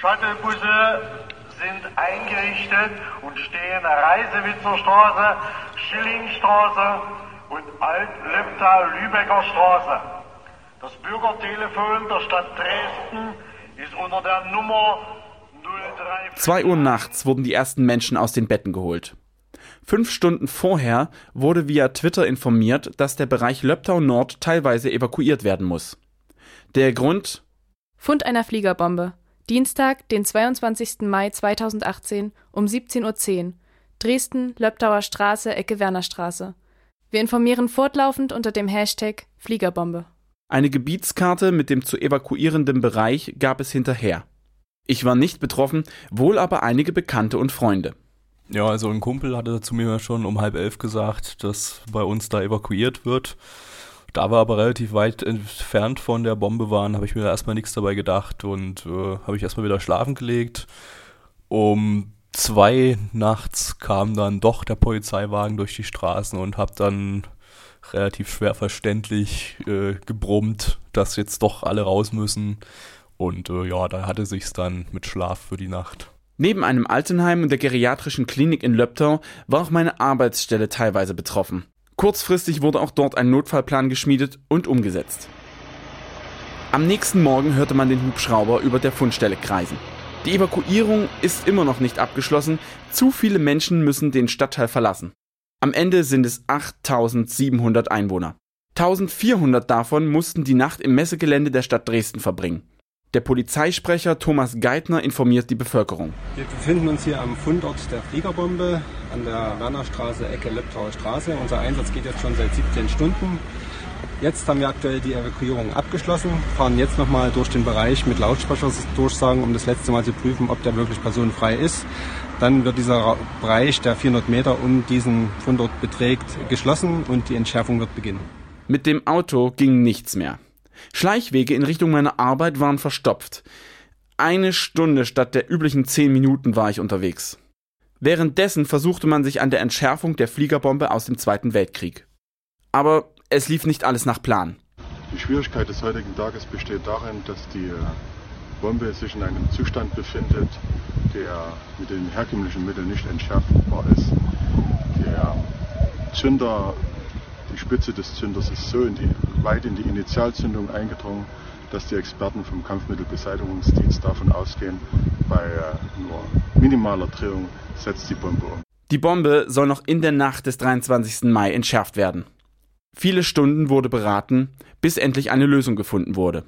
Shuttlebusse sind eingerichtet und stehen Reisewitzer Straße, Schillingstraße und Alt-Leptal-Lübecker Straße. Das Bürgertelefon der Stadt Dresden ist unter der Nummer 03. 2 Uhr nachts wurden die ersten Menschen aus den Betten geholt. Fünf Stunden vorher wurde via Twitter informiert, dass der Bereich Löbtau Nord teilweise evakuiert werden muss. Der Grund? Fund einer Fliegerbombe. Dienstag, den 22. Mai 2018 um 17.10 Uhr. Dresden, Löbtauer Straße, Ecke Wernerstraße. Wir informieren fortlaufend unter dem Hashtag Fliegerbombe. Eine Gebietskarte mit dem zu evakuierenden Bereich gab es hinterher. Ich war nicht betroffen, wohl aber einige Bekannte und Freunde. Ja, also ein Kumpel hatte zu mir schon um halb elf gesagt, dass bei uns da evakuiert wird. Da wir aber relativ weit entfernt von der Bombe waren, habe ich mir da erstmal nichts dabei gedacht und äh, habe ich erstmal wieder schlafen gelegt. Um zwei nachts kam dann doch der Polizeiwagen durch die Straßen und habe dann relativ schwer verständlich äh, gebrummt, dass jetzt doch alle raus müssen. Und äh, ja, da hatte sich's dann mit Schlaf für die Nacht. Neben einem Altenheim und der geriatrischen Klinik in Löbtau war auch meine Arbeitsstelle teilweise betroffen. Kurzfristig wurde auch dort ein Notfallplan geschmiedet und umgesetzt. Am nächsten Morgen hörte man den Hubschrauber über der Fundstelle kreisen. Die Evakuierung ist immer noch nicht abgeschlossen, zu viele Menschen müssen den Stadtteil verlassen. Am Ende sind es 8700 Einwohner. 1400 davon mussten die Nacht im Messegelände der Stadt Dresden verbringen. Der Polizeisprecher Thomas Geithner informiert die Bevölkerung. Wir befinden uns hier am Fundort der Fliegerbombe an der Wernerstraße, Ecke Leptauer Straße. Unser Einsatz geht jetzt schon seit 17 Stunden. Jetzt haben wir aktuell die Evakuierung abgeschlossen, fahren jetzt nochmal durch den Bereich mit Lautsprecherdurchsagen, um das letzte Mal zu prüfen, ob der wirklich personenfrei ist. Dann wird dieser Bereich, der 400 Meter um diesen Fundort beträgt, geschlossen und die Entschärfung wird beginnen. Mit dem Auto ging nichts mehr. Schleichwege in Richtung meiner Arbeit waren verstopft. Eine Stunde statt der üblichen zehn Minuten war ich unterwegs. Währenddessen versuchte man sich an der Entschärfung der Fliegerbombe aus dem Zweiten Weltkrieg. Aber es lief nicht alles nach Plan. Die Schwierigkeit des heutigen Tages besteht darin, dass die äh, Bombe sich in einem Zustand befindet, der mit den herkömmlichen Mitteln nicht entschärfbar ist. Der Zünder die Spitze des Zünders ist so in die, weit in die Initialzündung eingedrungen, dass die Experten vom Kampfmittelbeseitigungsdienst davon ausgehen, bei äh, nur minimaler Drehung setzt die Bombe um. Die Bombe soll noch in der Nacht des 23. Mai entschärft werden. Viele Stunden wurde beraten, bis endlich eine Lösung gefunden wurde.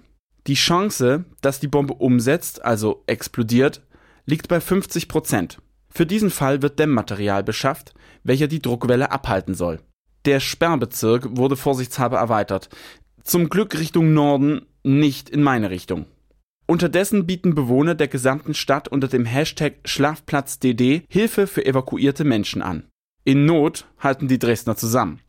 Die Chance, dass die Bombe umsetzt, also explodiert, liegt bei 50 Prozent. Für diesen Fall wird Dämmmaterial beschafft, welcher die Druckwelle abhalten soll. Der Sperrbezirk wurde vorsichtshalber erweitert. Zum Glück Richtung Norden, nicht in meine Richtung. Unterdessen bieten Bewohner der gesamten Stadt unter dem Hashtag SchlafplatzDD Hilfe für evakuierte Menschen an. In Not halten die Dresdner zusammen.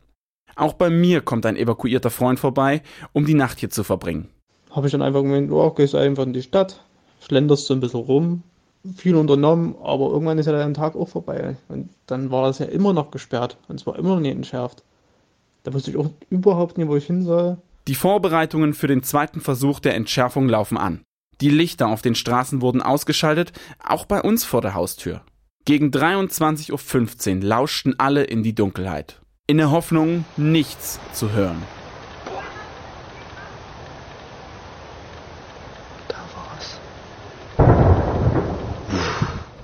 Auch bei mir kommt ein evakuierter Freund vorbei, um die Nacht hier zu verbringen. Habe ich dann einfach gemeint, oh, gehst einfach in die Stadt, schlenderst so ein bisschen rum, viel unternommen, aber irgendwann ist ja der Tag auch vorbei. Und dann war das ja immer noch gesperrt und es war immer noch nicht entschärft. Da wusste ich auch überhaupt nicht, wo ich hin soll. Die Vorbereitungen für den zweiten Versuch der Entschärfung laufen an. Die Lichter auf den Straßen wurden ausgeschaltet, auch bei uns vor der Haustür. Gegen 23.15 Uhr lauschten alle in die Dunkelheit. In der Hoffnung, nichts zu hören.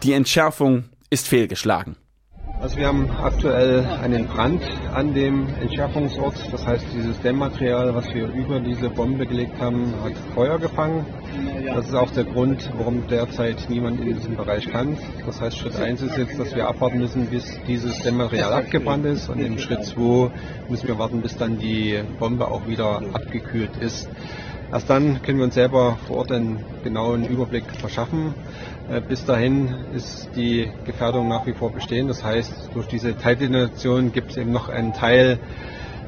Die Entschärfung ist fehlgeschlagen. Also wir haben aktuell einen Brand an dem Entschärfungsort. Das heißt, dieses Dämmmaterial, was wir über diese Bombe gelegt haben, hat Feuer gefangen. Das ist auch der Grund, warum derzeit niemand in diesem Bereich kann. Das heißt, Schritt 1 ist jetzt, dass wir abwarten müssen, bis dieses Dämmmaterial abgebrannt ist. Und in Schritt 2 müssen wir warten, bis dann die Bombe auch wieder abgekühlt ist. Erst dann können wir uns selber vor Ort einen genauen Überblick verschaffen. Äh, bis dahin ist die Gefährdung nach wie vor bestehen. Das heißt, durch diese Teildetonation gibt es eben noch einen Teil,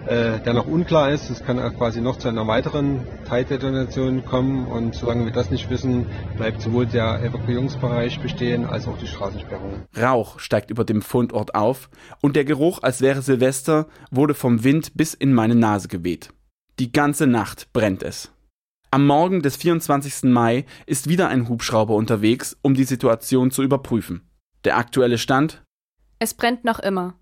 äh, der noch unklar ist. Es kann quasi noch zu einer weiteren Teildetonation kommen. Und solange wir das nicht wissen, bleibt sowohl der Evakuierungsbereich bestehen als auch die Straßensperrung. Rauch steigt über dem Fundort auf und der Geruch, als wäre Silvester, wurde vom Wind bis in meine Nase geweht. Die ganze Nacht brennt es. Am Morgen des 24. Mai ist wieder ein Hubschrauber unterwegs, um die Situation zu überprüfen. Der aktuelle Stand? Es brennt noch immer.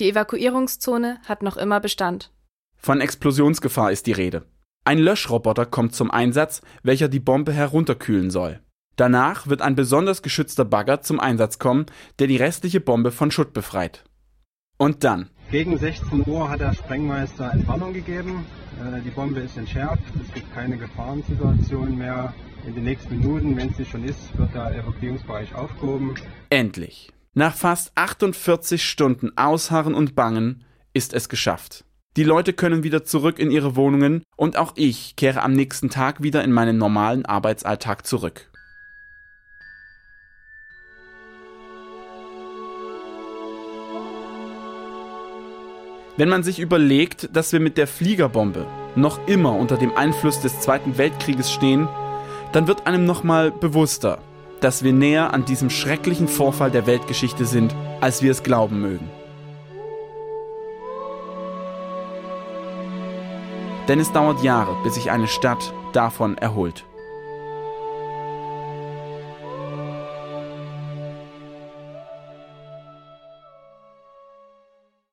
Die Evakuierungszone hat noch immer Bestand. Von Explosionsgefahr ist die Rede. Ein Löschroboter kommt zum Einsatz, welcher die Bombe herunterkühlen soll. Danach wird ein besonders geschützter Bagger zum Einsatz kommen, der die restliche Bombe von Schutt befreit. Und dann. Gegen 16 Uhr hat der Sprengmeister Entwarnung gegeben. Äh, die Bombe ist entschärft. Es gibt keine Gefahrensituation mehr. In den nächsten Minuten, wenn sie schon ist, wird der Evakuierungsbereich aufgehoben. Endlich. Nach fast 48 Stunden Ausharren und Bangen ist es geschafft. Die Leute können wieder zurück in ihre Wohnungen und auch ich kehre am nächsten Tag wieder in meinen normalen Arbeitsalltag zurück. Wenn man sich überlegt, dass wir mit der Fliegerbombe noch immer unter dem Einfluss des Zweiten Weltkrieges stehen, dann wird einem nochmal bewusster, dass wir näher an diesem schrecklichen Vorfall der Weltgeschichte sind, als wir es glauben mögen. Denn es dauert Jahre, bis sich eine Stadt davon erholt.